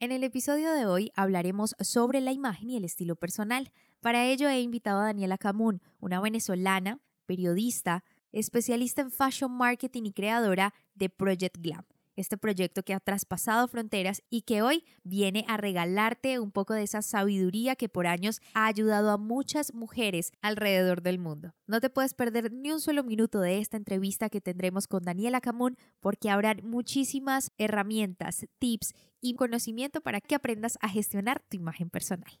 En el episodio de hoy hablaremos sobre la imagen y el estilo personal. Para ello he invitado a Daniela Camun, una venezolana, periodista, especialista en fashion marketing y creadora de Project Glam este proyecto que ha traspasado fronteras y que hoy viene a regalarte un poco de esa sabiduría que por años ha ayudado a muchas mujeres alrededor del mundo. No te puedes perder ni un solo minuto de esta entrevista que tendremos con Daniela Camun porque habrá muchísimas herramientas, tips y conocimiento para que aprendas a gestionar tu imagen personal.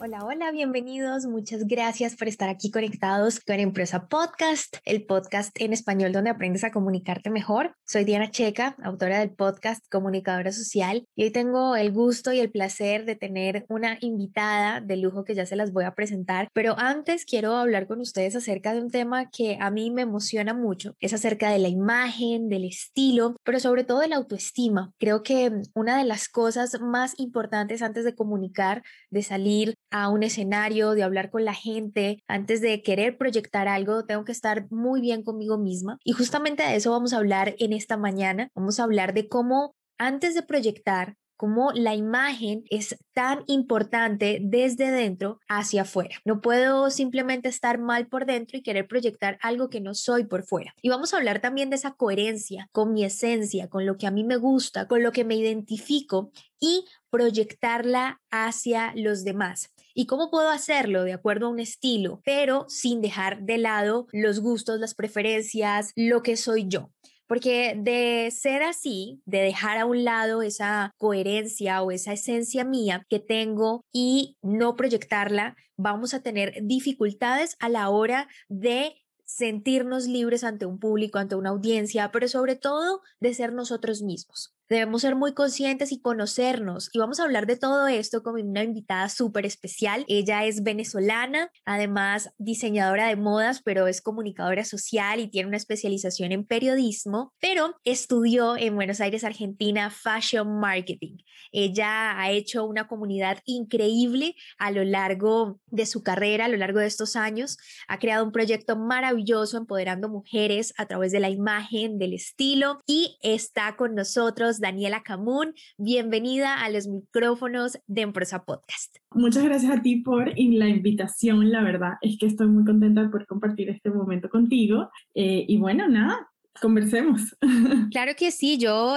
Hola, hola, bienvenidos. Muchas gracias por estar aquí conectados con Empresa Podcast, el podcast en español donde aprendes a comunicarte mejor. Soy Diana Checa, autora del podcast Comunicadora Social, y hoy tengo el gusto y el placer de tener una invitada de lujo que ya se las voy a presentar. Pero antes quiero hablar con ustedes acerca de un tema que a mí me emociona mucho. Es acerca de la imagen, del estilo, pero sobre todo de la autoestima. Creo que una de las cosas más importantes antes de comunicar, de salir a un escenario, de hablar con la gente, antes de querer proyectar algo, tengo que estar muy bien conmigo misma. Y justamente de eso vamos a hablar en esta mañana. Vamos a hablar de cómo antes de proyectar, cómo la imagen es tan importante desde dentro hacia afuera. No puedo simplemente estar mal por dentro y querer proyectar algo que no soy por fuera. Y vamos a hablar también de esa coherencia con mi esencia, con lo que a mí me gusta, con lo que me identifico y proyectarla hacia los demás. ¿Y cómo puedo hacerlo de acuerdo a un estilo, pero sin dejar de lado los gustos, las preferencias, lo que soy yo? Porque de ser así, de dejar a un lado esa coherencia o esa esencia mía que tengo y no proyectarla, vamos a tener dificultades a la hora de sentirnos libres ante un público, ante una audiencia, pero sobre todo de ser nosotros mismos. Debemos ser muy conscientes y conocernos. Y vamos a hablar de todo esto con una invitada súper especial. Ella es venezolana, además diseñadora de modas, pero es comunicadora social y tiene una especialización en periodismo, pero estudió en Buenos Aires, Argentina, Fashion Marketing. Ella ha hecho una comunidad increíble a lo largo de su carrera, a lo largo de estos años. Ha creado un proyecto maravilloso empoderando mujeres a través de la imagen, del estilo y está con nosotros Daniela Camun. Bienvenida a los micrófonos de Empresa Podcast. Muchas gracias a ti por la invitación. La verdad es que estoy muy contenta por compartir este momento contigo. Eh, y bueno, nada, conversemos. Claro que sí, yo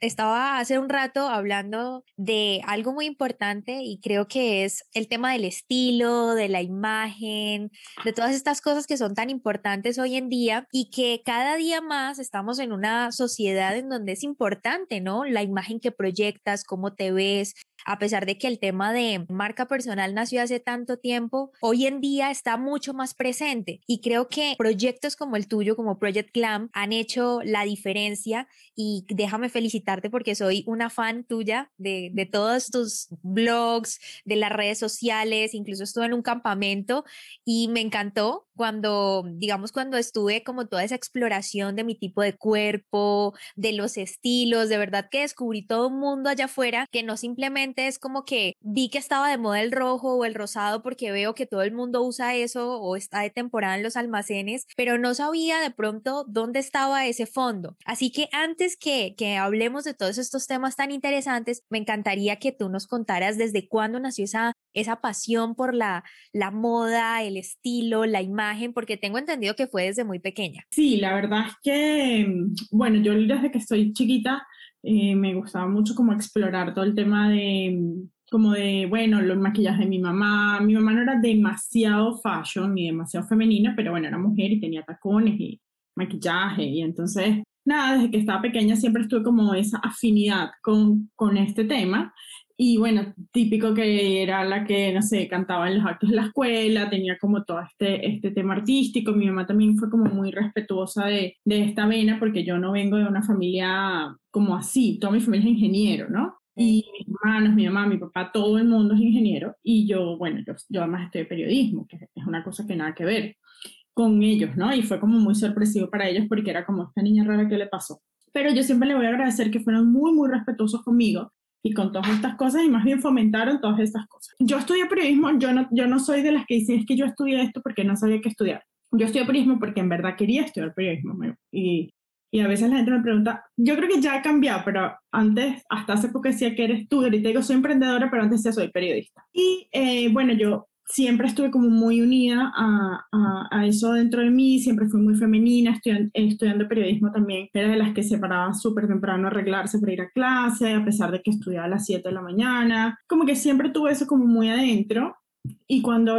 estaba hace un rato hablando de algo muy importante y creo que es el tema del estilo, de la imagen, de todas estas cosas que son tan importantes hoy en día y que cada día más estamos en una sociedad en donde es importante, ¿no? La imagen que proyectas, cómo te ves, a pesar de que el tema de marca personal nació hace tanto tiempo, hoy en día está mucho más presente. Y creo que proyectos como el tuyo, como Project Glam, han hecho la diferencia. Y déjame felicitarte porque soy una fan tuya de, todos tus blogs, de las redes sociales, incluso estuve en un campamento y me encantó cuando, digamos, cuando estuve como toda esa exploración de mi tipo de cuerpo, de los estilos, de verdad que descubrí todo un mundo allá afuera que no simplemente es como que vi que estaba de moda el rojo o el rosado porque veo que todo el mundo usa eso o está de temporada en los almacenes, pero no sabía de pronto dónde estaba ese fondo. Así que antes que, que hablemos de todos estos temas tan interesantes, me encantaría que tú nos contaras desde cuándo nació esa esa pasión por la, la moda, el estilo, la imagen, porque tengo entendido que fue desde muy pequeña. Sí, la verdad es que, mm, bueno, yo desde que estoy chiquita eh, me gustaba mucho como explorar todo el tema de como de, bueno, los maquillajes de mi mamá. Mi mamá no era demasiado fashion ni demasiado femenina, pero bueno, era mujer y tenía tacones y maquillaje. Y entonces, nada, desde que estaba pequeña siempre estuve como esa afinidad con, con este tema. Y bueno, típico que era la que, no sé, cantaba en los actos de la escuela, tenía como todo este, este tema artístico. Mi mamá también fue como muy respetuosa de, de esta vena porque yo no vengo de una familia como así, toda mi familia es ingeniero, ¿no? Y mis hermanos, mi mamá, mi papá, todo el mundo es ingeniero y yo, bueno, yo, yo además estoy de periodismo, que es una cosa que nada que ver con ellos, ¿no? Y fue como muy sorpresivo para ellos porque era como esta niña rara que le pasó. Pero yo siempre le voy a agradecer que fueron muy, muy respetuosos conmigo y con todas estas cosas y más bien fomentaron todas estas cosas. Yo estudié periodismo, yo no, yo no soy de las que dicen es que yo estudié esto porque no sabía qué estudiar. Yo estudié periodismo porque en verdad quería estudiar periodismo y, y a veces la gente me pregunta, yo creo que ya ha cambiado, pero antes, hasta hace poco decía que eres tú, ahorita digo soy emprendedora, pero antes decía soy periodista. Y eh, bueno, yo siempre estuve como muy unida a, a, eso dentro de mí, siempre fui muy femenina, estudiando, estudiando periodismo también, era de las que se paraba súper temprano a arreglarse para ir a clase, a pesar de que estudiaba a las 7 de la mañana, como que siempre tuve eso como muy adentro y cuando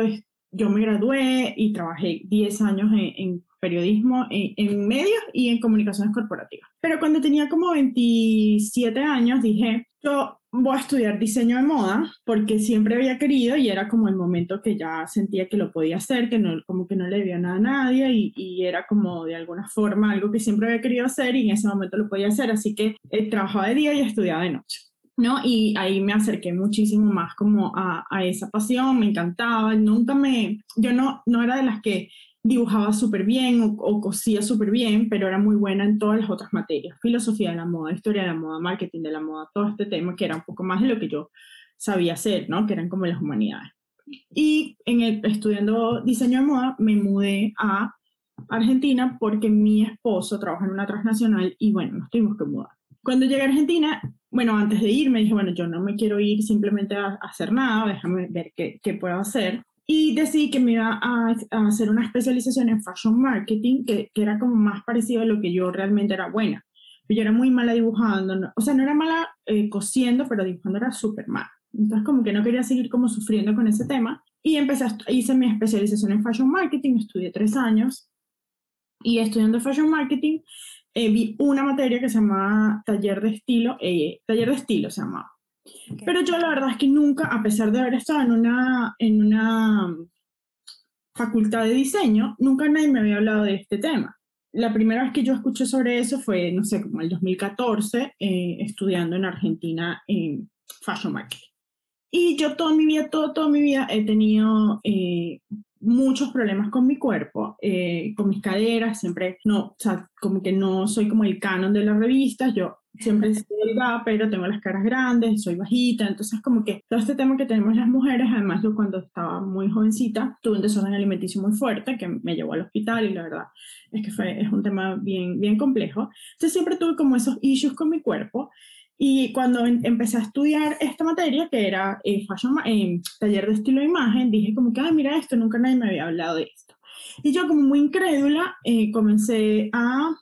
yo me gradué y trabajé 10 años en, periodismo, en, en, medios y en comunicaciones corporativas. Pero cuando tenía como 27 años dije, yo voy a estudiar diseño de moda porque siempre había querido y era como el momento que ya sentía que lo podía hacer, que no, como que no le debía nada a nadie y, y, era como de alguna forma algo que siempre había querido hacer y en ese momento lo podía hacer, así que eh, trabajaba de día y estudiaba de noche. ¿no? Y ahí me acerqué muchísimo más como a, a esa pasión, me encantaba, nunca me, yo no, no era de las que dibujaba súper bien o, cosía súper bien, pero era muy buena en todas las otras materias, filosofía de la moda, historia de la moda, marketing de la moda, todo este tema que era un poco más de lo que yo sabía hacer, ¿no? Que eran como las humanidades. Y en el, estudiando diseño de moda me mudé a Argentina porque mi esposo trabaja en una transnacional y bueno, nos tuvimos que mudar. Cuando llegué a Argentina, bueno, antes de ir me dije, bueno, yo no me quiero ir simplemente a, hacer nada, déjame ver qué, qué puedo hacer y decidí que me iba a, hacer una especialización en fashion marketing, que, que, era como más parecido a lo que yo realmente era buena. Yo era muy mala dibujando, o sea, no era mala eh, cosiendo, pero dibujando era súper mal. Entonces como que no quería seguir como sufriendo con ese tema. Y empecé, a, hice mi especialización en fashion marketing, estudié tres años. Y estudiando fashion marketing, eh, vi una materia que se llamaba taller de estilo, eh, taller de estilo se llamaba pero yo la verdad es que nunca, a pesar de haber estado en una, en una facultad de diseño, nunca nadie me había hablado de este tema. La primera vez que yo escuché sobre eso fue, no sé, como el 2014, eh, estudiando en Argentina en Fashion Marketing. Y yo toda mi vida, todo, toda mi vida he tenido eh, muchos problemas con mi cuerpo, eh, con mis caderas, siempre, no, o sea, como que no soy como el canon de las revistas, yo siempre soy delgada, pero tengo las caras grandes, soy bajita, entonces como que todo este tema que tenemos las mujeres, además yo cuando estaba muy jovencita, tuve un desorden alimenticio muy fuerte que me llevó al hospital y la verdad es que fue, es un tema bien, bien complejo. Entonces siempre tuve como esos issues con mi cuerpo y cuando em, empecé a estudiar esta materia, que era eh, fashion, eh, taller de estilo e imagen, dije como que, ah, mira esto, nunca nadie me había hablado de esto. Y yo como muy incrédula, eh, comencé a,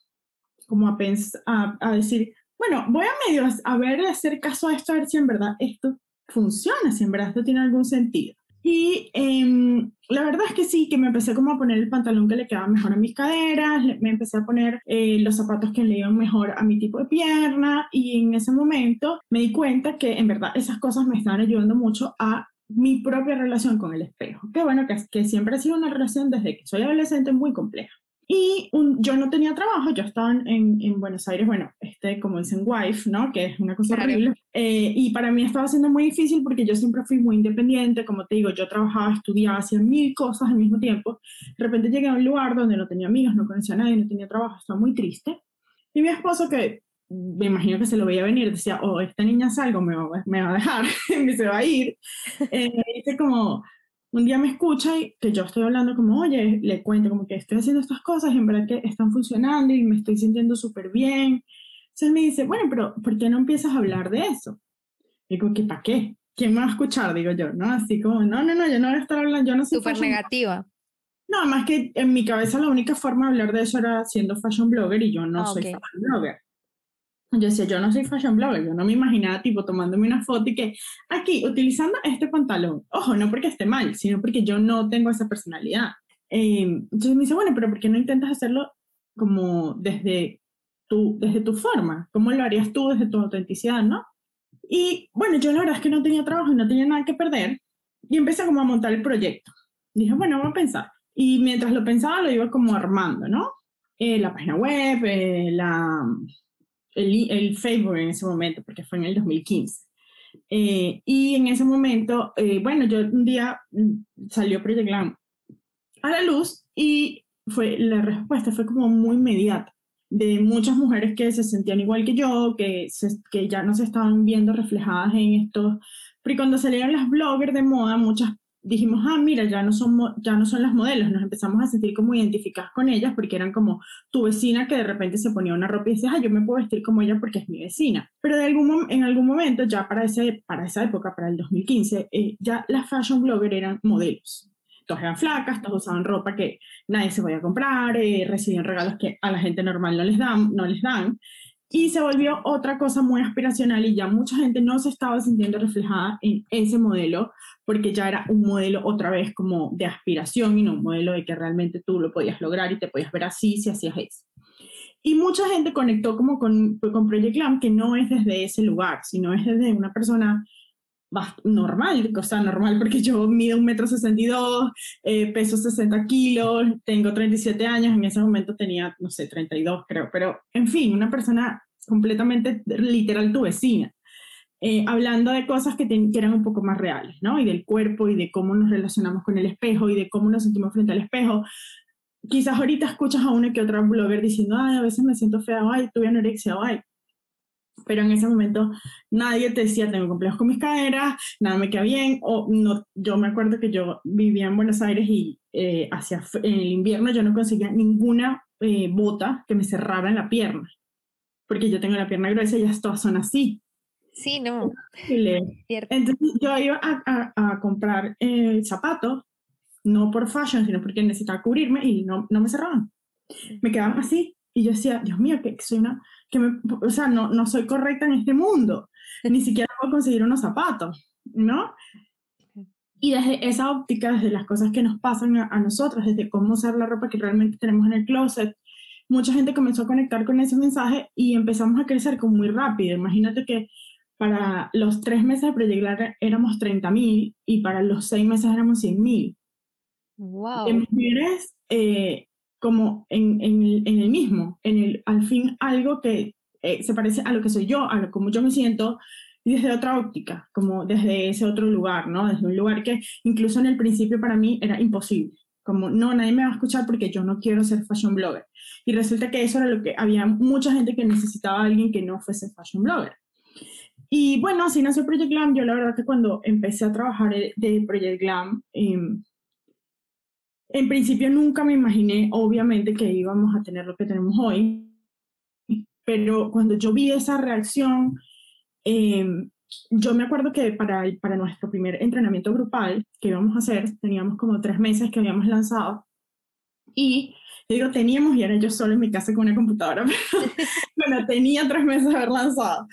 como a, pensar, a, a, decir, bueno, voy a medio a ver, a hacer caso a esto, a ver si en verdad esto funciona, si en verdad esto tiene algún sentido. Y eh, la verdad es que sí, que me empecé como a poner el pantalón que le quedaba mejor a mis caderas, me empecé a poner eh, los zapatos que le iban mejor a mi tipo de pierna y en ese momento me di cuenta que en verdad esas cosas me estaban ayudando mucho a mi propia relación con el espejo. Que bueno, que, que siempre ha sido una relación desde que soy adolescente muy compleja. Y un, yo no tenía trabajo, yo estaba en, en, Buenos Aires, bueno, este, como dicen, wife, ¿no? Que es una cosa horrible. Eh, y para mí estaba siendo muy difícil porque yo siempre fui muy independiente, como te digo, yo trabajaba, estudiaba, hacía mil cosas al mismo tiempo. De repente llegué a un lugar donde no tenía amigos, no conocía a nadie, no tenía trabajo, estaba muy triste. Y mi esposo, que me imagino que se lo veía venir, decía, oh, esta niña salgo, me va, me va a dejar, me se va a ir. Eh, dice como, un día me escucha y que yo estoy hablando como, oye, le cuento como que estoy haciendo estas cosas y en verdad que están funcionando y me estoy sintiendo súper bien. Entonces me dice, bueno, pero ¿por qué no empiezas a hablar de eso? Digo, ¿qué para qué? ¿Quién me va a escuchar? Digo yo, ¿no? Así como, no, no, no, yo no voy a estar hablando, yo no soy... Súper negativa. No, más que en mi cabeza la única forma de hablar de eso era siendo fashion blogger y yo no ah, soy fashion blogger. Yo decía, yo no soy fashion blogger, yo no me imaginaba tipo tomándome una foto y que aquí, utilizando este pantalón, ojo, no porque esté mal, sino porque yo no tengo esa personalidad. Em, entonces me dice, bueno, pero ¿por qué no intentas hacerlo como desde tu, desde tu forma? ¿Cómo lo harías tú desde tu autenticidad, no? Y bueno, yo la verdad es que no tenía trabajo y no tenía nada que perder y empecé como a montar el proyecto. Dije, bueno, vamos a pensar. Y mientras lo pensaba, lo iba como armando, ¿no? Eh, la página web, eh, la, el, el, en ese momento, porque fue en el 2015. Eh, y en ese momento, bueno, yo un día mm, salió Project Glam a la luz y fue, la respuesta fue como muy inmediata de muchas mujeres que se sentían igual que yo, que, que ya no se estaban viendo reflejadas en esto. Porque cuando salieron las bloggers de moda, muchas dijimos, ah, mira, ya no, son, ya no son las modelos, nos empezamos a sentir como identificadas con ellas porque eran como tu vecina que de repente se ponía una ropa y decía, ah, yo me puedo vestir como ella porque es mi vecina. Pero de algún, en algún momento, ya para, ese, para esa época, para el 2015, eh, ya las fashion bloggers eran modelos. Todas eran flacas, todas usaban ropa que nadie se podía comprar, eh, recibían regalos que a la gente normal no les dan. No les dan y se volvió otra cosa muy aspiracional y ya mucha gente no se estaba sintiendo reflejada en ese modelo porque ya era un modelo otra vez como de aspiración y no un modelo de que realmente tú lo podías lograr y te podías ver así si hacías eso. Y mucha gente conectó como con, con Project Glam que no es desde ese lugar, sino es desde una persona normal, cosa normal porque yo mido un metro sesenta y dos, eh, peso 60 kilos, tengo 37 años, en ese momento tenía, no sé, 32 creo, pero en fin, una persona completamente literal tu vecina. Eh, hablando de cosas que, que, eran un poco más reales, ¿no? Y del cuerpo y de cómo nos relacionamos con el espejo y de cómo nos sentimos frente al espejo. Quizás ahorita escuchas a una que otra blogger diciendo, ay, a veces me siento fea, ay, tuve anorexia, ay, pero en ese momento nadie te decía, tengo complejos con mis caderas, nada me queda bien, o no, yo me acuerdo que yo vivía en Buenos Aires y eh, hacia, en el invierno yo no conseguía ninguna eh, bota que me cerrara en la pierna, porque yo tengo la pierna gruesa y ya todas son así. Sí, no. Entonces yo iba a, a, comprar eh, zapatos, no por fashion, sino porque necesitaba cubrirme y no, no me cerraban. Me quedaban así. Y yo decía, Dios mío, que soy una que me, o sea, no, no soy correcta en este mundo, ni siquiera puedo conseguir unos zapatos, ¿no? Y desde esa óptica, desde las cosas que nos pasan a, nosotros, desde cómo usar la ropa que realmente tenemos en el closet, mucha gente comenzó a conectar con ese mensaje y empezamos a crecer como muy rápido. Imagínate que para los tres meses de Project éramos 30.000 y para los seis meses éramos 100.000. Wow. De mujeres eh, como en, en, en, el mismo, en el, al fin algo que eh, se parece a lo que soy yo, a lo como yo me siento, desde otra óptica, como desde ese otro lugar, ¿no? Desde un lugar que incluso en el principio para mí era imposible, como no, nadie me va a escuchar porque yo no quiero ser fashion blogger. Y resulta que eso era lo que había mucha gente que necesitaba a alguien que no fuese fashion blogger. Y bueno, así nació Project Glam. Yo la verdad que cuando empecé a trabajar de Project Glam, eh, en principio nunca me imaginé, obviamente, que íbamos a tener lo que tenemos hoy, pero cuando yo vi esa reacción, em, yo me acuerdo que para, para nuestro primer entrenamiento grupal que íbamos a hacer, teníamos como tres meses que habíamos lanzado, y digo teníamos y era yo solo en mi casa con una computadora, bueno, tenía tres meses de haber lanzado.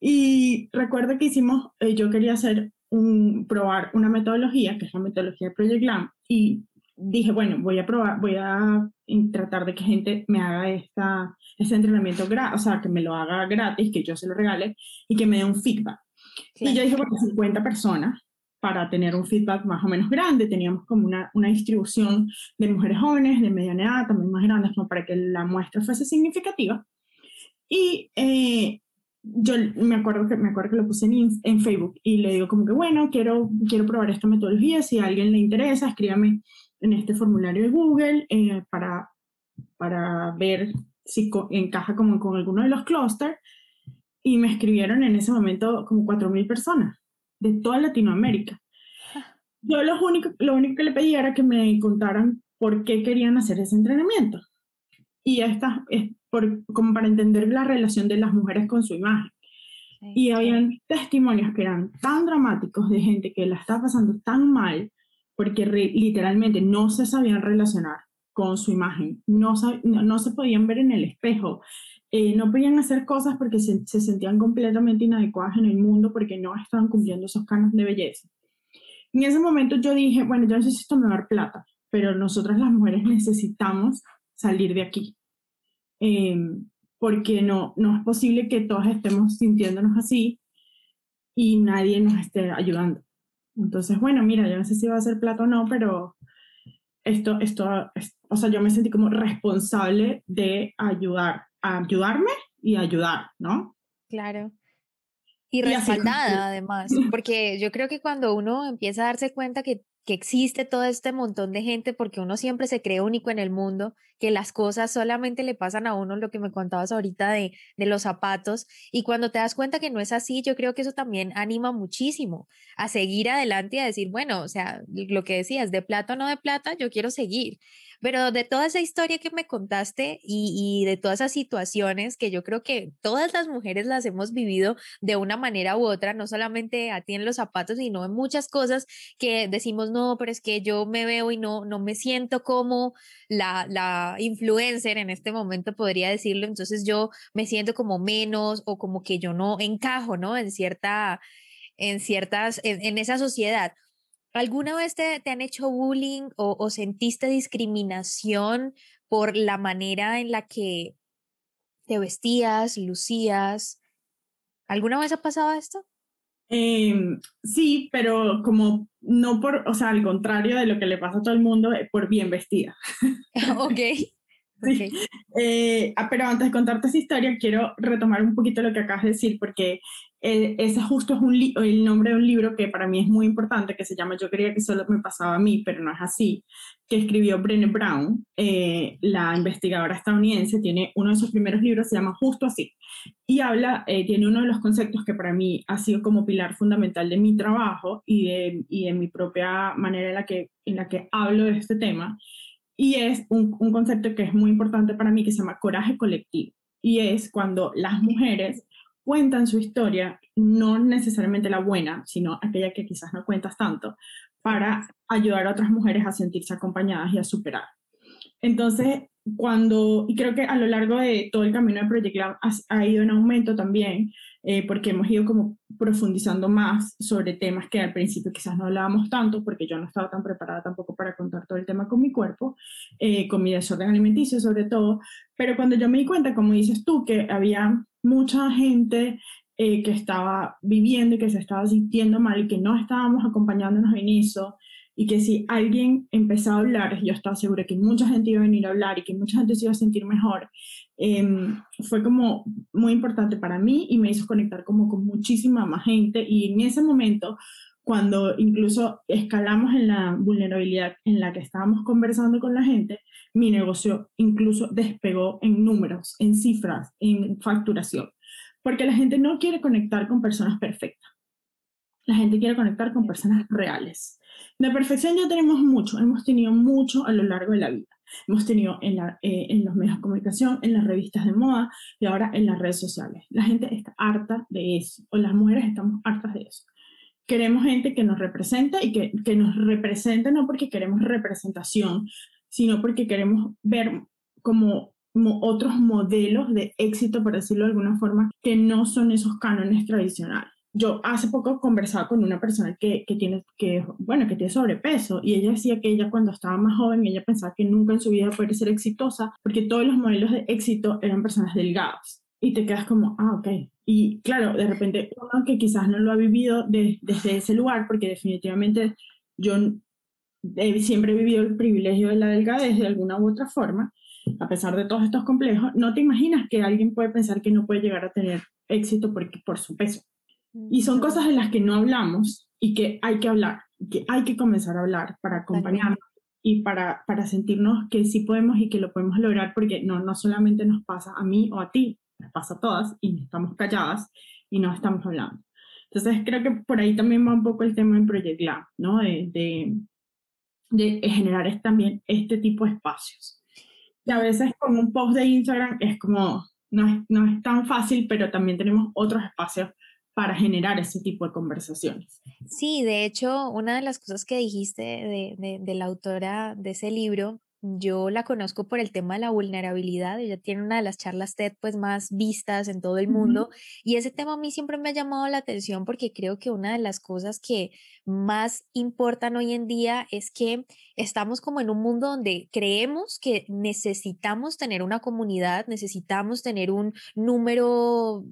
Y recuerdo que hicimos, eh, yo quería hacer un, probar una metodología, que es la metodología de Project Glam, y dije, bueno, voy a probar, voy a tratar de que gente me haga esta, este entrenamiento, o sea, que me lo haga gratis, que yo se lo regale y que me dé un feedback. Y yo dije, bueno, 50 personas para tener un feedback más o menos grande. Teníamos como una, una distribución de mujeres jóvenes, de mediana edad, también más grandes, como para que la muestra fuese significativa. Y eh, yo me acuerdo que me acuerdo que lo puse en, en, Facebook y le digo como que bueno quiero quiero probar esta metodología si a alguien le interesa escríbame en este formulario de Google eh, para, para ver si encaja como con alguno de los clústeres. Y me escribieron en ese momento como 4.000 personas de toda Latinoamérica. Yo lo único, lo único que le pedí era que me contaran por qué querían hacer ese entrenamiento. Y esta es por, como para entender la relación de las mujeres con su imagen. Y habían testimonios que eran tan dramáticos de gente que la está pasando tan mal porque literalmente no se sabían relacionar con su imagen, no, no, se podían ver en el espejo, eh, no podían hacer cosas porque se, se, sentían completamente inadecuadas en el mundo porque no estaban cumpliendo esos canos de belleza. En ese momento yo dije, bueno, yo necesito dar plata, pero nosotras las mujeres necesitamos salir de aquí. Eh, porque no, no es posible que todas estemos sintiéndonos así y nadie nos esté ayudando. Entonces, bueno, mira, yo no sé si va a ser plata o no, pero esto, esto, o sea, yo me sentí como responsable de ayudar, a ayudarme y ayudar, ¿no? Claro. Y respaldada además, porque yo creo que cuando uno empieza a darse cuenta que que existe todo este montón de gente porque uno siempre se cree único en el mundo, que las cosas solamente le pasan a uno, lo que me contabas ahorita de, de los zapatos, y cuando te das cuenta que no es así, yo creo que eso también anima muchísimo a seguir adelante y a decir, bueno, o sea, lo que decías, de plata o no de plata, yo quiero seguir. Pero de toda esa historia que me contaste y, y, de todas esas situaciones que yo creo que todas las mujeres las hemos vivido de una manera u otra, no solamente a ti en los zapatos, sino en muchas cosas que decimos, no, pero es que yo me veo y no, no me siento como la, la influencer en este momento, podría decirlo, entonces yo me siento como menos o como que yo no encajo, ¿no? En cierta, en ciertas, en esa sociedad. ¿Alguna vez te, han hecho bullying o, sentiste discriminación por la manera en la que te vestías, lucías? ¿Alguna vez ha pasado esto? Em, sí, pero como no por, o sea, al contrario de lo que le pasa a todo el mundo, eh, por bien vestida. ok. Sí. Eh, ah, pero antes de contarte esa historia, quiero retomar un poquito lo que acabas de decir, porque eh, ese justo es un el nombre de un libro que para mí es muy importante, que se llama Yo creía que solo me pasaba a mí, pero no es así, que escribió Brené Brown, eh, la investigadora estadounidense, tiene uno de sus primeros libros, se llama Justo así, y habla, eh, tiene uno de los conceptos que para mí ha sido como pilar fundamental de mi trabajo y de, y de mi propia manera en la, que, en la que hablo de este tema, y es un, un concepto que es muy importante para mí, que se llama coraje colectivo, y es cuando las mujeres cuentan su historia, no necesariamente la buena, sino aquella que quizás no cuentas tanto, para ayudar a otras mujeres a sentirse acompañadas y a superar. Entonces, cuando, y creo que a lo largo de todo el camino de Project Lab ha, ido en aumento también, eh, porque hemos ido como profundizando más sobre temas que al principio quizás no hablábamos tanto, porque yo no estaba tan preparada tampoco para contar todo el tema con mi cuerpo, eh, con mi desorden alimenticio sobre todo, pero cuando yo me di cuenta, como dices tú, que había mucha gente eh, que estaba viviendo y que se estaba sintiendo mal y que no estábamos acompañándonos en eso y que si alguien empezaba a hablar, yo estaba segura que mucha gente iba a venir a hablar y que mucha gente se iba a sentir mejor, em, fue como muy importante para mí y me hizo conectar como con muchísima más gente y en ese momento cuando incluso escalamos en la vulnerabilidad en la que estábamos conversando con la gente, mi negocio incluso despegó en números, en cifras, en facturación, porque la gente no quiere conectar con personas perfectas. La gente quiere conectar con personas reales. De perfección ya tenemos mucho, hemos tenido mucho a lo largo de la vida. Hemos tenido en, la, eh, en los medios de comunicación, en las revistas de moda y ahora en las redes sociales. La gente está harta de eso, o las mujeres estamos hartas de eso. Queremos gente que nos represente y que, que nos represente no porque queremos representación, sino porque queremos ver como otros modelos de éxito, por decirlo de alguna forma, que no son esos cánones tradicionales yo hace poco conversaba con una persona que, que, tiene, que, bueno, que tiene sobrepeso y ella decía que ella cuando estaba más joven, ella pensaba que nunca en su vida podría ser exitosa porque todos los modelos de éxito eran personas delgadas. Y te quedas como, ah, ok. Y claro, de repente uno que quizás no lo ha vivido desde ese lugar, porque definitivamente yo siempre he vivido el privilegio de la delgadez de alguna u otra forma, a pesar de todos estos complejos, no te imaginas que alguien puede pensar que no puede llegar a tener éxito porque, por su peso. Y son cosas de las que no hablamos y que hay que hablar, que hay que comenzar a hablar para acompañarnos y para, para sentirnos que sí podemos y que lo podemos lograr, porque no, no solamente nos pasa a mí o a ti, nos pasa a todas y estamos calladas y no estamos hablando. Entonces creo que por ahí también va un poco el tema en Project Lab, ¿no? De, de, de generar también este tipo de espacios. Y a veces con un post de Instagram es como, no es, no es tan fácil, pero también tenemos otros espacios para generar ese tipo de conversaciones. Sí, de hecho, una de las cosas que dijiste de, la autora de ese libro, yo la conozco por el tema de la vulnerabilidad, ella tiene una de las charlas TED pues más vistas en todo el mundo y ese tema a mí siempre me ha llamado la atención porque creo que una de las cosas que más importan hoy en día es que estamos como en un mundo donde creemos que necesitamos tener una comunidad, necesitamos tener un número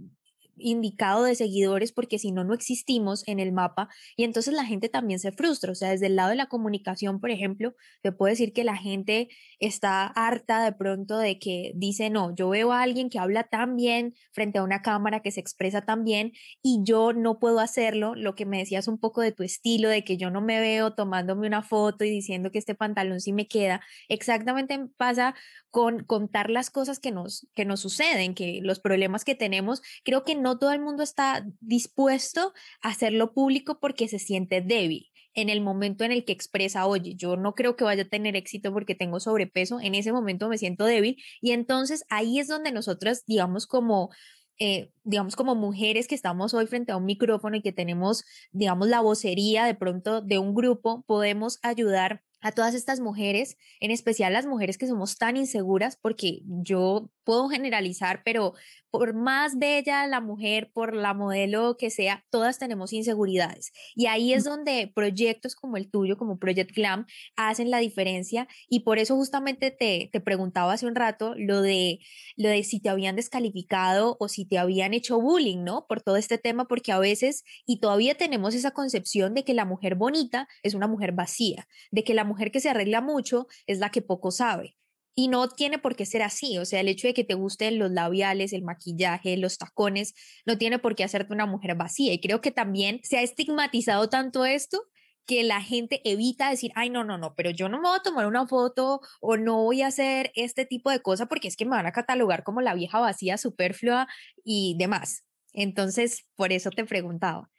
indicado de seguidores porque si no, no existimos en el mapa y entonces la gente también se frustra. O sea, desde el lado de la comunicación, por ejemplo, te puedo decir que la gente está harta de pronto de que dice, no, yo veo a alguien que habla tan bien frente a una cámara, que se expresa tan bien y yo no puedo hacerlo. Lo que me decías un poco de tu estilo, de que yo no me veo tomándome una foto y diciendo que este pantalón sí me queda. Exactamente pasa con contar las cosas que nos, que nos suceden, que los problemas que tenemos, creo que no todo el mundo está dispuesto a hacerlo público porque se siente débil en el momento en el que expresa, oye, yo no creo que vaya a tener éxito porque tengo sobrepeso, en ese momento me siento débil y entonces ahí es donde nosotras, digamos, como... Eh, digamos, como mujeres que estamos hoy frente a un micrófono y que tenemos, digamos, la vocería de pronto de un grupo, podemos ayudar a todas estas mujeres, en especial las mujeres que somos tan inseguras, porque yo puedo generalizar, pero por más bella la mujer, por la modelo que sea, todas tenemos inseguridades. Y ahí es donde proyectos como el tuyo, como Project Glam, hacen la diferencia. Y por eso justamente te, te preguntaba hace un rato lo de, lo de si te habían descalificado o si te habían hecho bullying, ¿no? Por todo este tema, porque a veces, y todavía tenemos esa concepción de que la mujer bonita es una mujer vacía, de que la mujer que se arregla mucho es la que poco sabe. Y no tiene por qué ser así, o sea, el hecho de que te gusten los labiales, el maquillaje, los tacones, no tiene por qué hacerte una mujer vacía. Y creo que también se ha estigmatizado tanto esto que la gente evita decir, ay, no, no, no, pero yo no me voy a tomar una foto o no voy a hacer este tipo de cosas porque es que me van a catalogar como la vieja vacía, superflua y demás. Entonces, por eso te preguntaba.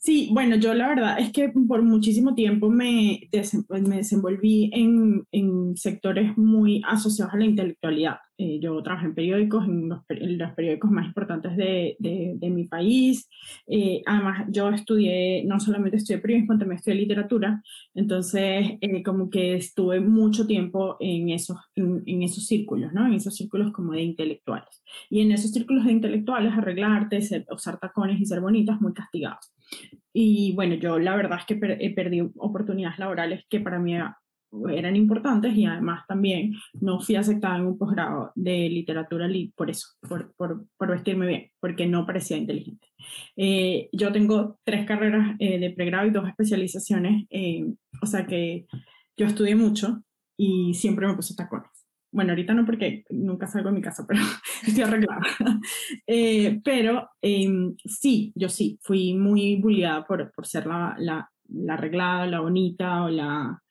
Sí, bueno, yo la verdad es que por muchísimo tiempo me, me desenvolví en, en, sectores muy asociados a la intelectualidad. Eh, yo trabajé en periódicos, en los, periódicos más importantes de, de, mi país. Eh, además, yo estudié, no solamente estudié periodismo, también estudié literatura. Entonces, eh, como que estuve mucho tiempo en esos, en, esos círculos, ¿no? En esos círculos como de intelectuales. Y en esos círculos de intelectuales, arreglarte, ser, usar tacones y ser bonitas, muy castigados. Y bueno, yo la verdad es que he perdido oportunidades laborales que para mí eran importantes y además también no fui aceptada en un posgrado de literatura por eso, por, por, por, vestirme bien, porque no parecía inteligente. Eh, yo tengo tres carreras eh, de pregrado y dos especializaciones, eh, o sea que yo estudié mucho y siempre me puse tacones. Bueno, ahorita no porque nunca salgo de mi casa, pero estoy arreglada. pero em, sí, yo sí, fui muy bulliada por, por ser la, la, la arreglada, la bonita o la,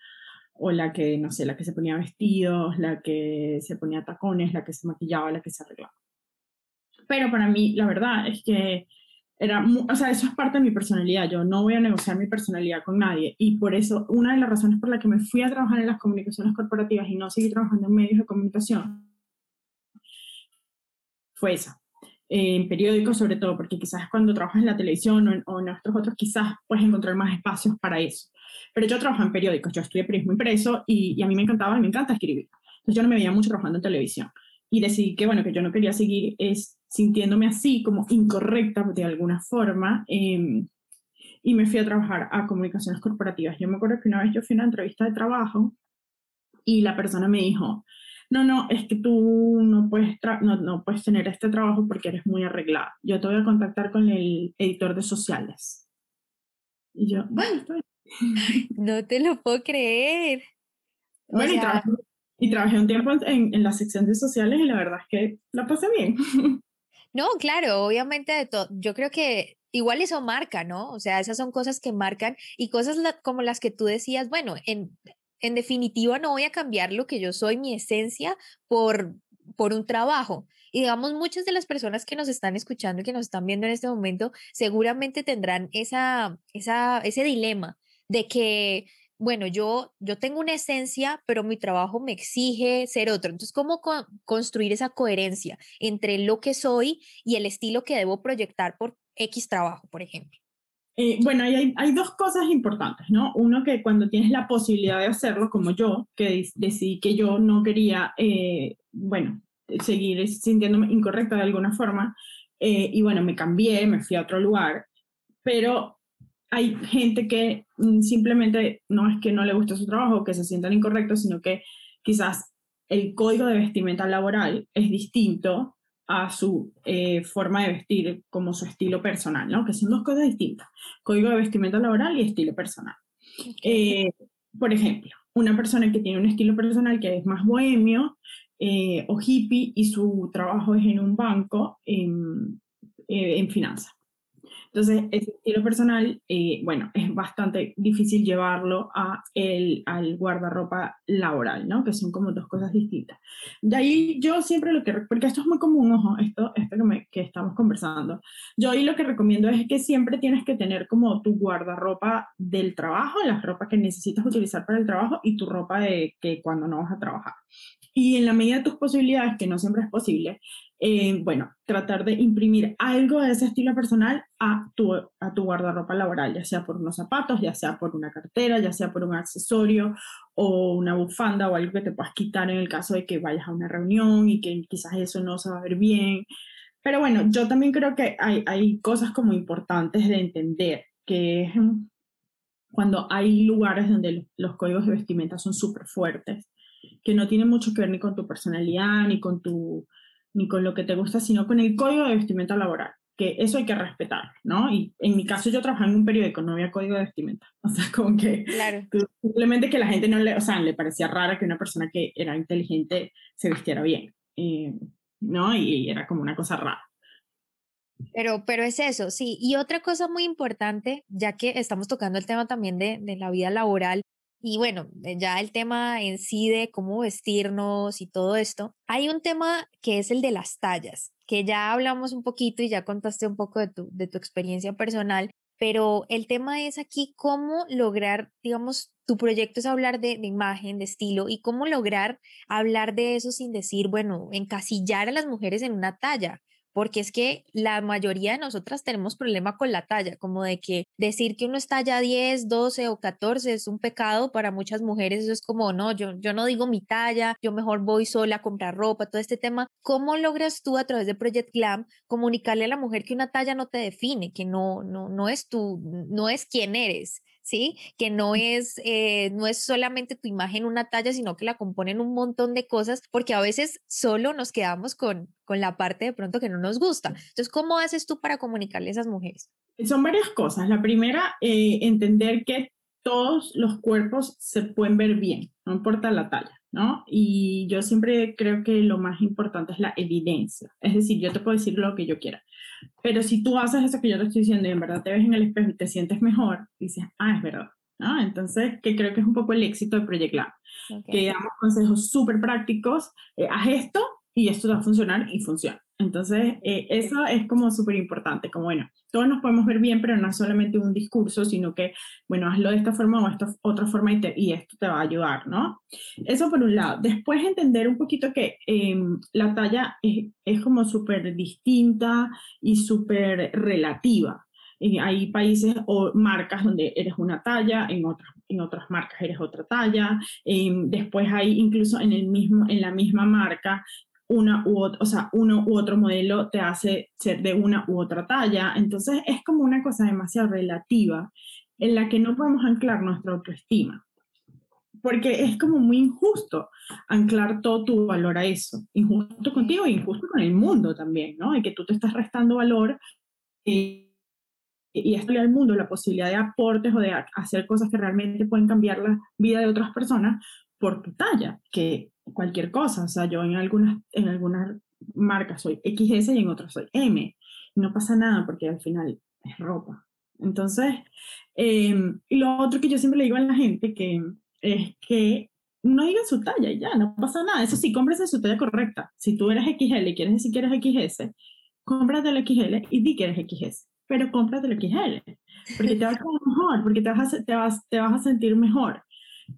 o la que, no sé, la que se ponía vestidos, la que se ponía tacones, la que se maquillaba, la que se arreglaba. Pero para mí, la verdad es que era, o sea, eso es parte de mi personalidad. Yo no voy a negociar mi personalidad con nadie. Y por eso, una de las razones por las que me fui a trabajar en las comunicaciones corporativas y no seguí trabajando en medios de comunicación fue esa. en periódicos sobre todo, porque quizás cuando trabajas en la televisión o en, o en nuestros otros, quizás puedes encontrar más espacios para eso. Pero yo trabajaba en periódicos, yo estudié periodismo impreso y, y a mí me encantaba, y me encanta escribir. Entonces yo no me veía mucho trabajando en televisión. Y decidí que, bueno, que yo no quería seguir es, sintiéndome así, como incorrecta de alguna forma. Em, y me fui a trabajar a comunicaciones corporativas. Yo me acuerdo que una vez yo fui a una entrevista de trabajo y la persona me dijo, no, no, es que tú no puedes, no, no, puedes tener este trabajo porque eres muy arreglada. Yo te voy a contactar con el editor de sociales. Y yo, bueno, estoy no te lo puedo creer. bueno, y, trabajé, un tiempo en, en las secciones sociales y la verdad es que la pasé bien. No, claro, obviamente de todo. Yo creo que igual eso marca, ¿no? O sea, esas son cosas que marcan y cosas como las que tú decías, bueno, en, en definitiva no voy a cambiar lo que yo soy, mi esencia, por, por un trabajo. Y digamos, muchas de las personas que nos están escuchando y que nos están viendo en este momento seguramente tendrán esa, esa, ese dilema de que, bueno, yo, yo tengo una esencia, pero mi trabajo me exige ser otro. Entonces, ¿cómo construir esa coherencia entre lo que soy y el estilo que debo proyectar por X trabajo, por ejemplo? Eh, bueno, hay, dos cosas importantes, ¿no? Uno que cuando tienes la posibilidad de hacerlo, como yo, que decidí que yo no quería, eh, bueno, seguir sintiéndome incorrecta de alguna forma, eh, y bueno, me cambié, me fui a otro lugar, pero hay gente que mm, simplemente no es que no le guste su trabajo, que se sientan incorrectos, sino que quizás el código de vestimenta laboral es distinto a su eh, forma de vestir como su estilo personal, ¿no? Que son dos cosas distintas, código de vestimenta laboral y estilo personal. Eh, por ejemplo, una persona que tiene un estilo personal que es más bohemio eh, o hippie y su trabajo es en un banco en, en finanzas. Entonces, ese estilo personal, eh, bueno, es bastante difícil llevarlo a el, al guardarropa laboral, ¿no? Que son como dos cosas distintas. De ahí yo siempre lo que, porque esto es muy común, ojo, esto, esto que, me, que estamos conversando, yo ahí lo que recomiendo es que siempre tienes que tener como tu guardarropa del trabajo, las ropas que necesitas utilizar para el trabajo y tu ropa de que cuando no vas a trabajar. Y en la medida de tus posibilidades, que no siempre es posible, eh, bueno, tratar de imprimir algo de ese estilo personal a tu, a tu guardarropa laboral, ya sea por unos zapatos, ya sea por una cartera, ya sea por un accesorio o una bufanda o algo que te puedas quitar en el caso de que vayas a una reunión y que quizás eso no se va a ver bien. Pero bueno, yo también creo que hay, hay cosas como importantes de entender, que es cuando hay lugares donde los códigos de vestimenta son súper fuertes, que no tienen mucho que ver ni con tu personalidad, ni con tu ni con lo que te gusta, sino con el código de vestimenta laboral, que eso hay que respetar, ¿no? Y en mi caso yo trabajaba en un periódico, no había código de vestimenta, o sea, como que claro. simplemente que la gente no le, o sea, le parecía rara que una persona que era inteligente se vistiera bien, eh, ¿no? Y era como una cosa rara. Pero, pero es eso, sí. Y otra cosa muy importante, ya que estamos tocando el tema también de, de la vida laboral, y bueno, eh, ya el tema en sí de cómo vestirnos y todo esto, hay un tema que es el de las tallas, que ya hablamos un poquito y ya contaste un poco de tu, de tu experiencia personal, pero el tema es aquí cómo lograr, digamos, tu proyecto es hablar de, de, imagen, de estilo, y cómo lograr hablar de eso sin decir, bueno, encasillar a las mujeres en una talla, porque es que la mayoría de nosotras tenemos problema con la talla, como de que decir que uno es talla 10, 12 o 14 es un pecado para muchas mujeres, eso es como, no, yo, yo no digo mi talla, yo mejor voy sola a comprar ropa, todo este tema. ¿Cómo logras tú a través de Project Glam comunicarle a la mujer que una talla no te define, que no, no, no es tú, no es quién eres? ¿Sí? Que no es, eh, no es solamente tu imagen una talla, sino que la componen un montón de cosas, porque a veces solo nos quedamos con, con la parte de pronto que no nos gusta. Entonces, ¿cómo haces tú para comunicarle a esas mujeres? Son varias cosas. La primera, eh, entender que todos los cuerpos se pueden ver bien, no importa la talla. ¿no? Y yo siempre creo que lo más importante es la evidencia. Es decir, yo te puedo decir lo que yo quiera, pero si tú haces eso que yo te estoy diciendo y en verdad te ves en el espejo y te sientes mejor, dices, ah, es verdad. ¿no? Entonces, que creo que es un poco el éxito de Project Lab, que damos consejos súper prácticos, eh, haz esto y esto va a funcionar y funciona. Entonces, eh, eso es como súper importante, como bueno, todos nos podemos ver bien, pero no es solamente un discurso, sino que, bueno, hazlo de esta forma o esta otra forma y, y esto te va a ayudar, ¿no? Eso por un lado. Después entender un poquito que em, la talla es, es como súper distinta y súper relativa. Y hay países o marcas donde eres una talla, en otras, en otras marcas eres otra talla. Em, después hay incluso en, el mismo, en la misma marca una u o sea, uno u otro modelo te hace ser de una u otra talla. Entonces es como una cosa demasiado relativa en la que no podemos anclar nuestra autoestima. Porque es como muy injusto anclar todo tu valor a eso. Injusto contigo e injusto con el mundo también, ¿no? Y que tú te estás restando valor y, y da al mundo la posibilidad de aportes o de hacer cosas que realmente pueden cambiar la vida de otras personas por tu talla, que cualquier cosa. O sea, yo en algunas, en algunas marcas soy XS y en otras soy M. no pasa nada porque al final es ropa. Entonces, em, lo otro que yo siempre le digo a la gente que es que no digan su talla y ya, no pasa nada. Eso sí, cómprese su talla correcta. Si tú eres XL y quieres decir que eres XS, cómprate el XL y di que eres XS. Pero cómprate el XL. Porque te vas a mejor, porque te vas a, te vas, te vas a sentir mejor.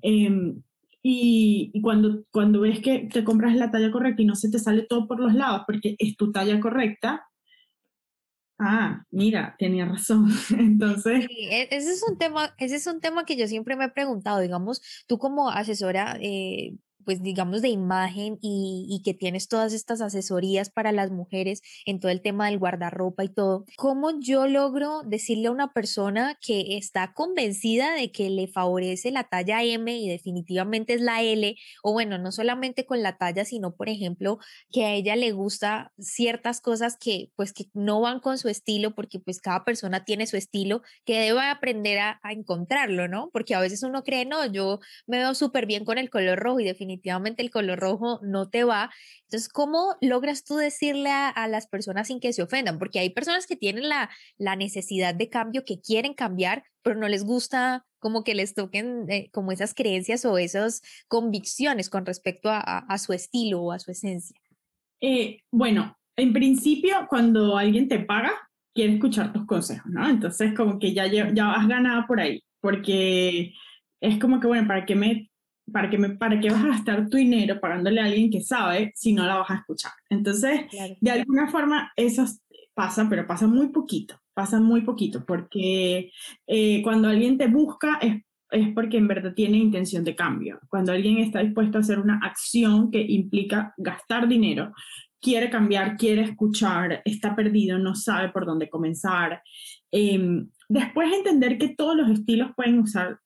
Eh, y, cuando, cuando ves que te compras la talla correcta y no se te sale todo por los lados porque es tu talla correcta, ah, mira, tenía razón. Entonces... E, ese, es un tema, ese es un tema que yo siempre me he preguntado, digamos, tú como asesora, eh, pues digamos, de imagen y, que tienes todas estas asesorías para las mujeres en todo el tema del guardarropa y todo, ¿cómo yo logro decirle a una persona que está convencida de que le favorece la talla M y definitivamente es la L, o bueno, no solamente con la talla, sino por ejemplo, que a ella le gusta ciertas cosas que pues que no van con su estilo, porque pues cada persona tiene su estilo, que debe aprender a, a encontrarlo, ¿no? Porque a veces uno cree, no, yo me veo súper bien con el color rojo y definitivamente el color rojo no te va. Entonces, ¿cómo logras tú decirle a, las personas sin que se ofendan? Porque hay personas que tienen la, la necesidad de cambio, que quieren cambiar, pero no les gusta como que les toquen eh, como esas creencias o esas convicciones con respecto a, a, a su estilo o a su esencia. Eh, bueno, en principio, cuando alguien te paga, quiere escuchar tus consejos, ¿no? Entonces, como que ya, ya has ganado por ahí, porque es como que, bueno, ¿para qué, me, para, qué me, ¿para qué vas a gastar tu dinero pagándole a alguien que sabe si no la vas a escuchar? Entonces, claro. de alguna forma, eso pasa, pero pasa muy poquito, pasa muy poquito, porque eh, cuando alguien te busca es, es porque en verdad tiene intención de cambio. Cuando alguien está dispuesto a hacer una acción que implica gastar dinero, quiere cambiar, quiere escuchar, está perdido, no sabe por dónde comenzar. Eh, después entender que todos los estilos pueden usar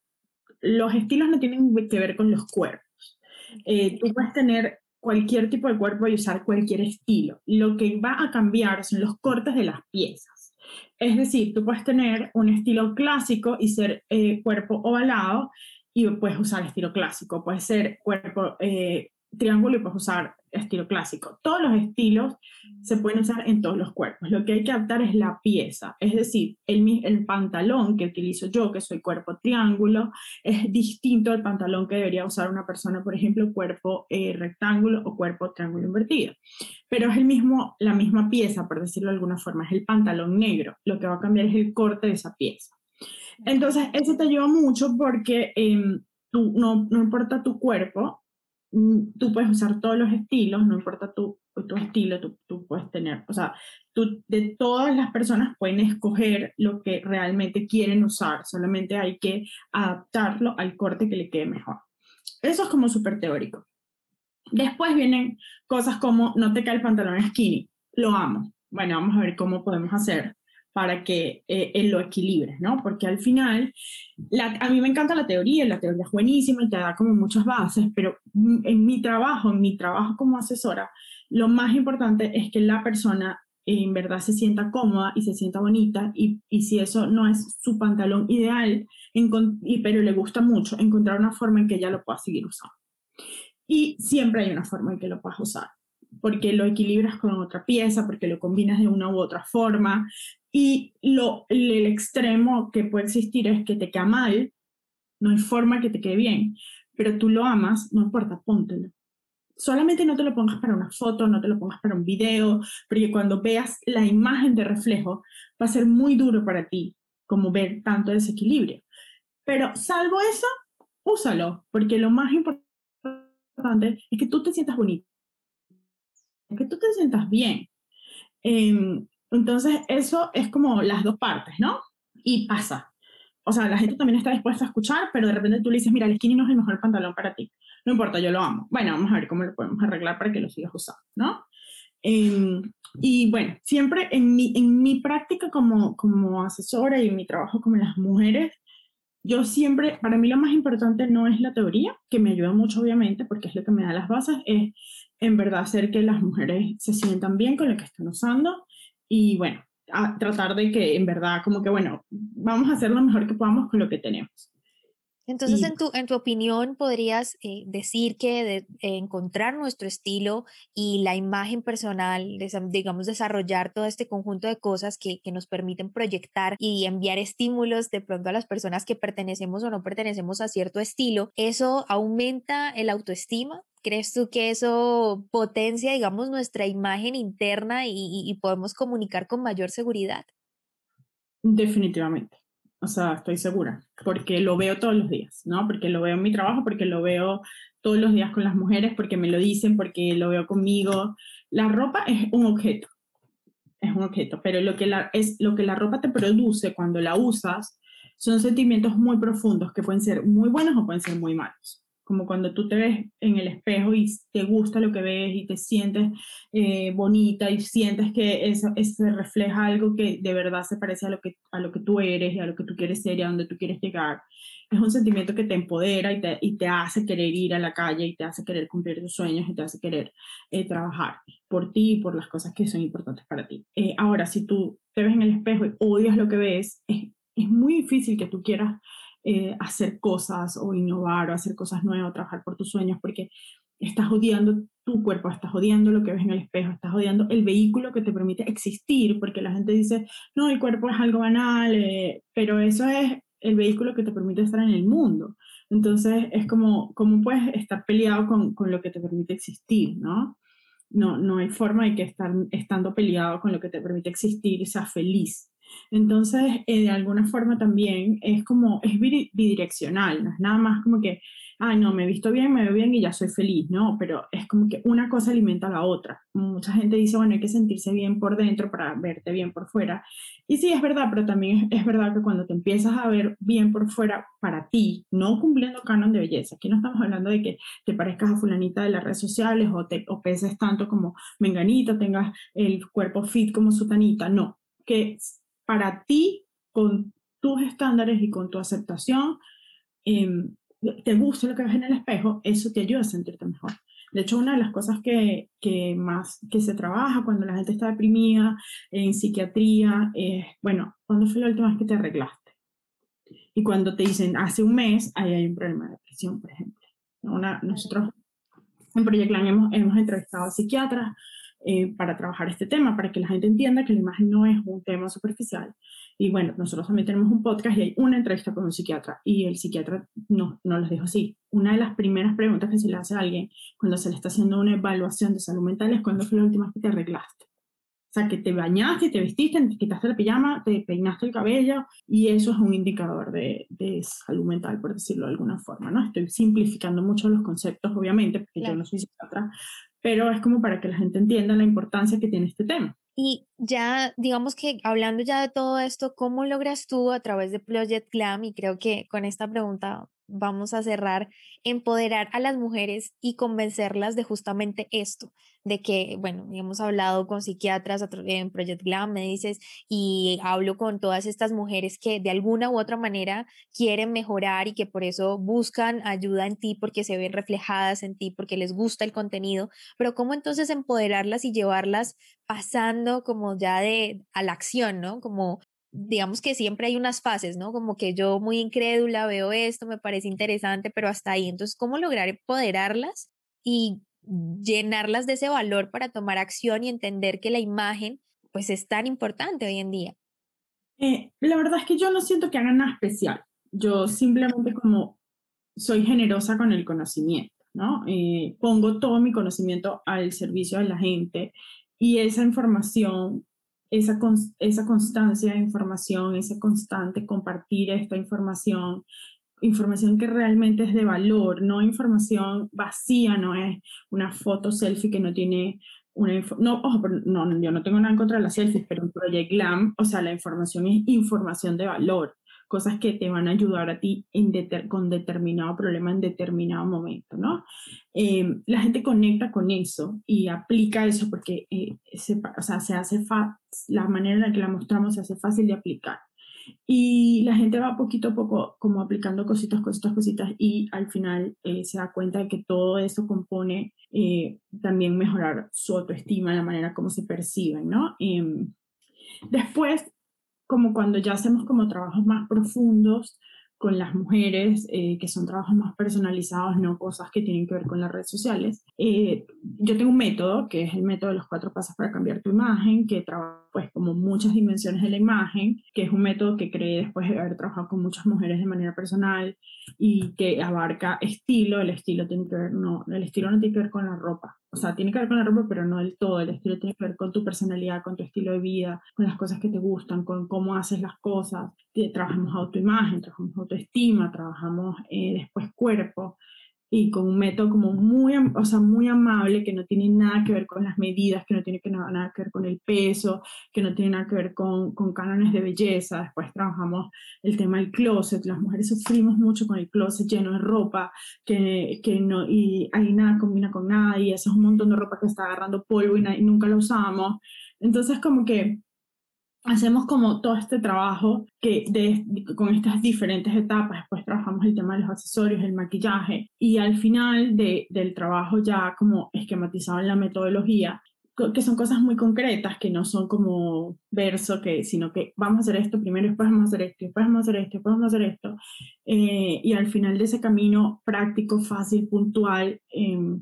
los estilos no tienen que ver con los cuerpos. Eh, tú puedes tener cualquier tipo de cuerpo y usar cualquier estilo. Lo que va a cambiar son los cortes de las piezas. Es decir, tú puedes tener un estilo clásico y ser eh, cuerpo ovalado y puedes usar estilo clásico. Puede ser cuerpo eh, triángulo y puedes usar estilo clásico. Todos los estilos se pueden usar en todos los cuerpos. Lo que hay que adaptar es la pieza. Es decir, el, el pantalón que utilizo yo, que soy cuerpo triángulo, es distinto al pantalón que debería usar una persona, por ejemplo, cuerpo eh, rectángulo o cuerpo triángulo invertido. Pero es el mismo, la misma pieza, por decirlo de alguna forma, es el pantalón negro. Lo que va a cambiar es el corte de esa pieza. Entonces, eso te ayuda mucho porque eh, tú, no, no importa tu cuerpo, tú puedes usar todos los estilos, no importa tu, tu estilo, tú, tú, puedes tener, o sea, tú, de todas las personas pueden escoger lo que realmente quieren usar, solamente hay que adaptarlo al corte que le quede mejor. Eso es como súper teórico. Después vienen cosas como no te cae el pantalón skinny, lo amo. Bueno, vamos a ver cómo podemos hacer para que eh, él lo equilibre, ¿no? Porque al final, la, a mí me encanta la teoría, la teoría es buenísima y te da como muchas bases, pero en mi trabajo, en mi trabajo como asesora, lo más importante es que la persona en verdad se sienta cómoda y se sienta bonita y, si eso no es su pantalón ideal, pero le gusta mucho, encontrar una forma en que ella lo pueda seguir usando. Y siempre hay una forma en que lo puedas usar porque lo equilibras con otra pieza, porque lo combinas de una u otra forma, y lo, el extremo que puede existir es que te queda mal, no hay forma que te quede bien, pero tú lo amas, no importa, póntelo. Solamente no te lo pongas para una foto, no te lo pongas para un video, porque cuando veas la imagen de reflejo va a ser muy duro para ti, como ver tanto desequilibrio. Pero salvo eso, úsalo, porque lo más importante es que tú te sientas bonito, que tú te sientas bien. Eh, entonces, eso es como las dos partes, ¿no? Y pasa. O sea, la gente también está dispuesta a escuchar, pero de repente tú le dices, mira, el skinny no es el mejor pantalón para ti. No importa, yo lo amo. Bueno, vamos a ver cómo lo podemos arreglar para que lo sigas usando, ¿no? Eh, y bueno, siempre en mi, en mi práctica como, como asesora y en mi trabajo con las mujeres, yo siempre, para mí lo más importante no es la teoría, que me ayuda mucho obviamente, porque es lo que me da las bases, es en verdad hacer que las mujeres se sientan bien con lo que están usando y bueno, a tratar de que en verdad como que bueno, vamos a hacer lo mejor que podamos con lo que tenemos. Entonces, y, en, tu, en tu opinión, podrías eh, decir que de, eh, encontrar nuestro estilo y la imagen personal, digamos, desarrollar todo este conjunto de cosas que, que, nos permiten proyectar y enviar estímulos de pronto a las personas que pertenecemos o no pertenecemos a cierto estilo, ¿eso aumenta el autoestima? ¿Crees tú que eso potencia, digamos, nuestra imagen interna y, y, podemos comunicar con mayor seguridad? Definitivamente. O sea, estoy segura, porque lo veo todos los días, ¿no? Porque lo veo en mi trabajo, porque lo veo todos los días con las mujeres, porque me lo dicen, porque lo veo conmigo. La ropa es un objeto, es un objeto, pero lo que la, es, lo que la ropa te produce cuando la usas son sentimientos muy profundos que pueden ser muy buenos o pueden ser muy malos. Como cuando tú te ves en el espejo y te gusta lo que ves y te sientes eh, bonita y sientes que eso, eso, refleja algo que de verdad se parece a lo, que, a lo que tú eres y a lo que tú quieres ser y a donde tú quieres llegar. Es un sentimiento que te empodera y te, y te hace querer ir a la calle y te hace querer cumplir tus sueños y te hace querer eh, trabajar por ti y por las cosas que son importantes para ti. Eh, ahora, si tú te ves en el espejo y odias lo que ves, es, es muy difícil que tú quieras eh, hacer cosas o innovar o hacer cosas nuevas, o trabajar por tus sueños, porque estás odiando tu cuerpo, estás odiando lo que ves en el espejo, estás odiando el vehículo que te permite existir, porque la gente dice, no, el cuerpo es algo banal, eh", pero eso es el vehículo que te permite estar en el mundo. Entonces es como, ¿cómo puedes estar peleado con, con lo que te permite existir, no? No, no hay forma de que estar estando peleado con lo que te permite existir seas feliz. Entonces, eh, de alguna forma también es como, es bidireccional, no es nada más como que, ay, no, me he visto bien, me veo bien y ya soy feliz, ¿no? Pero es como que una cosa alimenta a la otra. Mucha gente dice, bueno, hay que sentirse bien por dentro para verte bien por fuera. Y sí, es verdad, pero también es, verdad que cuando te empiezas a ver bien por fuera para ti, no cumpliendo canon de belleza, aquí no estamos hablando de que te parezcas a fulanita de las redes sociales o, te, o peses tanto como menganita, tengas el cuerpo fit como sutanita, no, que para ti, con tus estándares y con tu aceptación, em, te gusta lo que ves en el espejo, eso te ayuda a sentirte mejor. De hecho, una de las cosas que, que más que se trabaja cuando la gente está deprimida en psiquiatría es, bueno, ¿cuándo fue la última vez que te arreglaste? Y cuando te dicen, hace un mes, ahí hay un problema de depresión, por ejemplo. Una, nosotros en Project hemos, hemos entrevistado a psiquiatras eh, para trabajar este tema, para que la gente entienda que la imagen no es un tema superficial. Y bueno, nosotros también tenemos un podcast y hay una entrevista con un psiquiatra y el psiquiatra no, no les dijo así. Una de las primeras preguntas que se le hace a alguien cuando se le está haciendo una evaluación de salud mental es cuándo fue la última vez que te arreglaste. O sea, que te bañaste, te vestiste, te quitaste la pijama, te peinaste el cabello y eso es un indicador de, de salud mental, por decirlo de alguna forma, ¿no? Estoy simplificando mucho los conceptos, obviamente, porque yo no soy psiquiatra, pero es como para que la gente entienda la importancia que tiene este tema. Y ya, digamos que hablando ya de todo esto, ¿cómo logras tú a través de Project Glam? Y creo que con esta pregunta vamos a cerrar, empoderar a las mujeres y convencerlas de justamente esto, de que, bueno, hemos hablado con psiquiatras en Project Glam, me dices, y hablo con todas estas mujeres que de alguna u otra manera quieren mejorar y que por eso buscan ayuda en ti porque se ven reflejadas en ti, porque les gusta el contenido, pero cómo entonces empoderarlas y llevarlas pasando como ya de a la acción, ¿no? Como digamos que siempre hay unas fases, ¿no? Como que yo muy incrédula veo esto, me parece interesante, pero hasta ahí. Entonces, ¿cómo lograr empoderarlas y llenarlas de ese valor para tomar acción y entender que la imagen, pues, es tan importante hoy en día? Eh, la verdad es que yo no siento que hagan nada especial. Yo simplemente como soy generosa con el conocimiento, ¿no? Eh, pongo todo mi conocimiento al servicio de la gente y esa información esa, esa constancia de información, ese constante compartir esta información, información que realmente es de valor, no información vacía, no es una foto selfie que no tiene una no, ojo, no, yo no tengo nada en contra de las selfies, pero en Project Glam, o sea, la información es información de valor cosas que te van a ayudar a ti en con determinado problema en determinado momento, ¿no? Em, la gente conecta con eso y aplica eso porque eh, se, o sea, se hace la manera en la que la mostramos se hace fácil de aplicar. Y la gente va poquito a poco como aplicando cositas, cositas, cositas y al final eh, se da cuenta de que todo eso compone eh, también mejorar su autoestima, la manera como se perciben, ¿no? Em, después como cuando ya hacemos como trabajos más profundos con las mujeres, eh, que son trabajos más personalizados, no cosas que tienen que ver con las redes sociales. Eh, yo tengo un método, que es el método de los cuatro pasos para cambiar tu imagen, que trabaja pues como muchas dimensiones de la imagen, que es un método que creé después de haber trabajado con muchas mujeres de manera personal y que abarca estilo, el estilo tiene que ver, no, el estilo no tiene que ver con la ropa, o sea, tiene que ver con la ropa, pero no del todo, el estilo tiene que ver con tu personalidad, con tu estilo de vida, con las cosas que te gustan, con cómo haces las cosas, trabajamos autoimagen, trabajamos autoestima, trabajamos eh, después cuerpo, y con un método como muy, o sea, muy amable, que no tiene nada que ver con las medidas, que no tiene que nada, que ver con el peso, que no tiene nada que ver con, con cánones de belleza. Después trabajamos el tema del closet. Las mujeres sufrimos mucho con el closet lleno de ropa, que, que no, y ahí nada combina con nada, y eso es un montón de ropa que está agarrando polvo y, y nunca la usamos. Entonces, como que hacemos como todo este trabajo que de, con estas diferentes etapas, después trabajamos el tema de los accesorios, el maquillaje y al final de, del trabajo ya como esquematizado en la metodología, que son cosas muy concretas, que no son como verso, que, sino que vamos a hacer esto primero, después vamos a hacer esto, después vamos a hacer esto, después vamos a hacer esto. Eh, y al final de ese camino práctico, fácil, puntual, eh,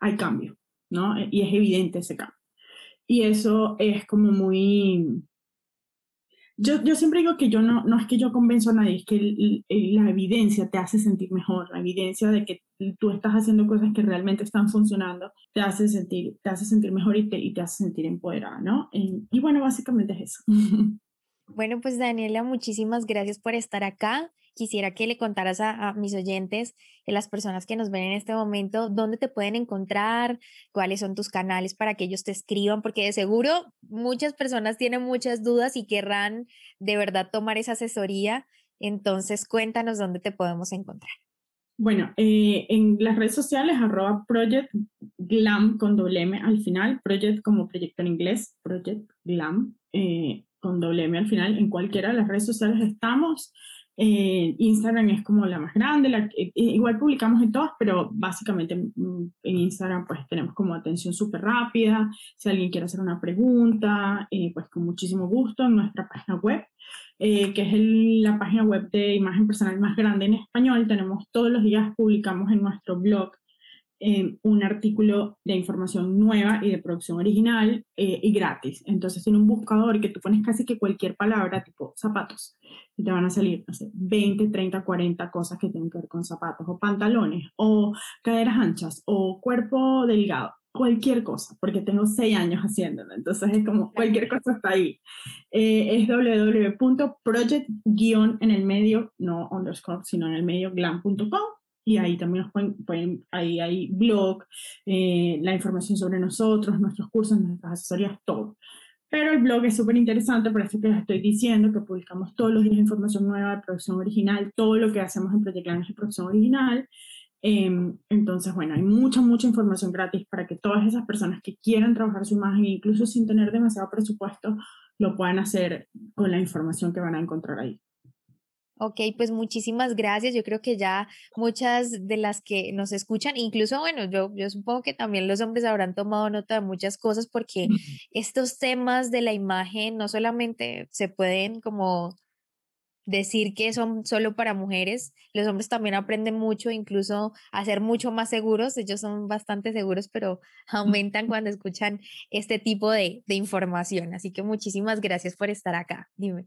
hay cambio, ¿no? Y es evidente ese cambio. Y eso es como muy, yo, yo siempre digo que yo no, no es que yo convenzo a nadie, es que la evidencia te hace sentir mejor, la evidencia de que tú estás haciendo cosas que realmente están funcionando, te hace sentir, te hace sentir mejor y te, y te hace sentir empoderada, ¿no? Y, y bueno, básicamente es eso. Bueno, pues Daniela, muchísimas gracias por estar acá quisiera que le contaras a, mis oyentes, a las personas que nos ven en este momento, dónde te pueden encontrar, cuáles son tus canales para que ellos te escriban, porque de seguro muchas personas tienen muchas dudas y querrán de verdad tomar esa asesoría. Entonces, cuéntanos dónde te podemos encontrar. Bueno, eh, en las redes sociales, arroba Project Glam con doble al final, Project como proyecto en inglés, Project Glam eh, con doble M al final, en cualquiera de las redes sociales estamos. Eh, Instagram es como la más grande, la, eh, igual publicamos en todas, pero básicamente mm, en Instagram pues tenemos como atención súper rápida, si alguien quiere hacer una pregunta, eh, pues con muchísimo gusto en nuestra página web, que es la página web de imagen personal más grande en español, tenemos todos los días, publicamos en nuestro blog un artículo de información nueva y de producción original eh, y gratis. Entonces tiene un buscador que tú pones casi que cualquier palabra, tipo zapatos, y te van a salir, no sé, 20, 30, 40 cosas que tienen que ver con zapatos, o pantalones, o caderas anchas, o cuerpo delgado, cualquier cosa, porque tengo seis años haciéndolo, entonces es como cualquier cosa está ahí. Eh, es www.project- en el medio, no underscore, sino en el medio glam.com y ahí también nos pueden, ahí hay blog, eh, la información sobre nosotros, nuestros cursos, nuestras asesorías, todo. Pero el blog es súper interesante, por eso que les estoy diciendo que publicamos todos los días información nueva de producción original, todo lo que hacemos en Project es producción original. Em, entonces, bueno, hay mucha, mucha información gratis para que todas esas personas que quieran trabajar su imagen, incluso sin tener demasiado presupuesto, lo puedan hacer con la información que van a encontrar ahí. Ok, pues muchísimas gracias. Yo creo que ya muchas de las que nos escuchan, incluso, bueno, yo, yo supongo que también los hombres habrán tomado nota de muchas cosas porque estos temas de la imagen no solamente se pueden como decir que son solo para mujeres, los hombres también aprenden mucho, incluso a ser mucho más seguros, ellos son bastante seguros, pero aumentan cuando escuchan este tipo de, de información. Así que muchísimas gracias por estar acá. Dime.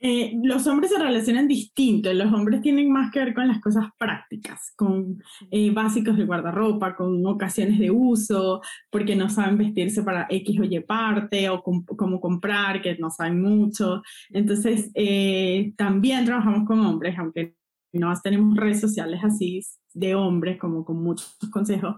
Eh, los hombres se relacionan distinto, los hombres tienen más que ver con las cosas prácticas, con eh, básicos de guardarropa, con ocasiones de uso, porque no saben vestirse para X o Y parte, o cómo comprar, que no saben mucho. Entonces, eh, también trabajamos con hombres, aunque no tenemos redes sociales así de hombres, como con muchos consejos,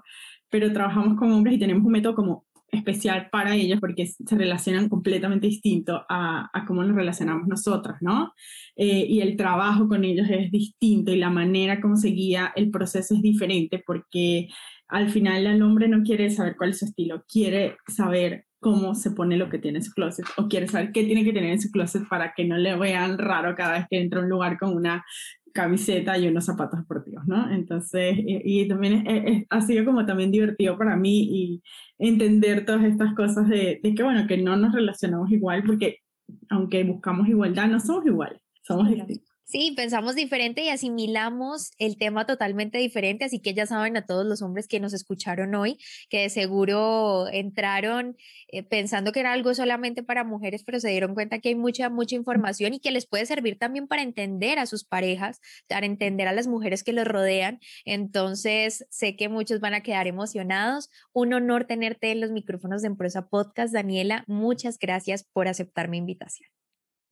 pero trabajamos con hombres y tenemos un método como especial para ellos porque se relacionan completamente distinto a, a cómo nos relacionamos nosotros, ¿no? Eh, y el trabajo con ellos es distinto y la manera como se guía el proceso es diferente porque al final el hombre no quiere saber cuál es su estilo, quiere saber cómo se pone lo que tiene en su closet o quiere saber qué tiene que tener en su closet para que no le vean raro cada vez que entra a un lugar con una camiseta y unos zapatos deportivos, ¿no? Entonces, y, también ha sido como también divertido para mí y entender todas estas cosas de, de, que, bueno, que no nos relacionamos igual porque aunque buscamos igualdad, no somos iguales, somos distintos. Sí, pensamos diferente y asimilamos el tema totalmente diferente, así que ya saben a todos los hombres que nos escucharon hoy, que de seguro entraron eh, pensando que era algo solamente para mujeres, pero se dieron cuenta que hay mucha, mucha información y que les puede servir también para entender a sus parejas, para entender a las mujeres que los rodean. Entonces, sé que muchos van a quedar emocionados. Un honor tenerte en los micrófonos de Empresa Podcast, Daniela. Muchas gracias por aceptar mi invitación.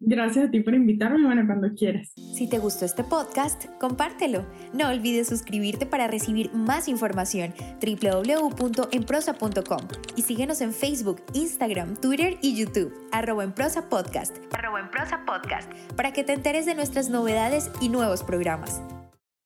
Gracias a ti por invitarme, bueno, cuando quieras. Si te gustó este podcast, compártelo. No olvides suscribirte para recibir más información www.enprosa.com y síguenos en Facebook, Instagram, Twitter y YouTube, arroba en prosa podcast, arroba en prosa podcast, para que te enteres de nuestras novedades y nuevos programas.